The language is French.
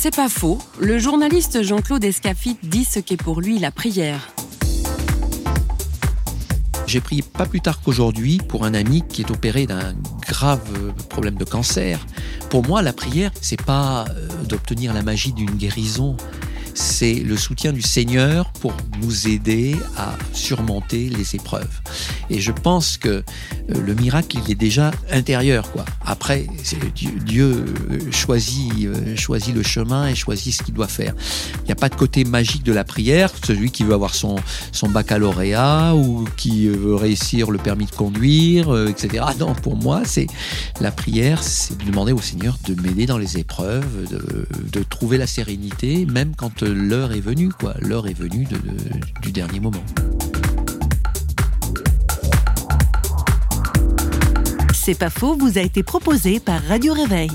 c'est pas faux. Le journaliste Jean-Claude Escafit dit ce qu'est pour lui la prière. J'ai prié pas plus tard qu'aujourd'hui pour un ami qui est opéré d'un grave problème de cancer. Pour moi, la prière, c'est pas euh, d'obtenir la magie d'une guérison c'est le soutien du Seigneur pour nous aider à surmonter les épreuves. Et je pense que euh, le miracle, il est déjà intérieur, quoi. Après, Dieu euh, choisit, euh, choisit le chemin et choisit ce qu'il doit faire. Il n'y a pas de côté magique de la prière. Celui qui veut avoir son, baccalauréat ou qui veut réussir le permis de conduire, etc. Non, pour moi, c'est la prière, c'est de demander au Seigneur de m'aider dans les épreuves, de trouver la sérénité, même quand l'heure est venue, quoi. L'heure est venue du dernier moment. C'est pas faux, vous a été proposé par Radio Réveil.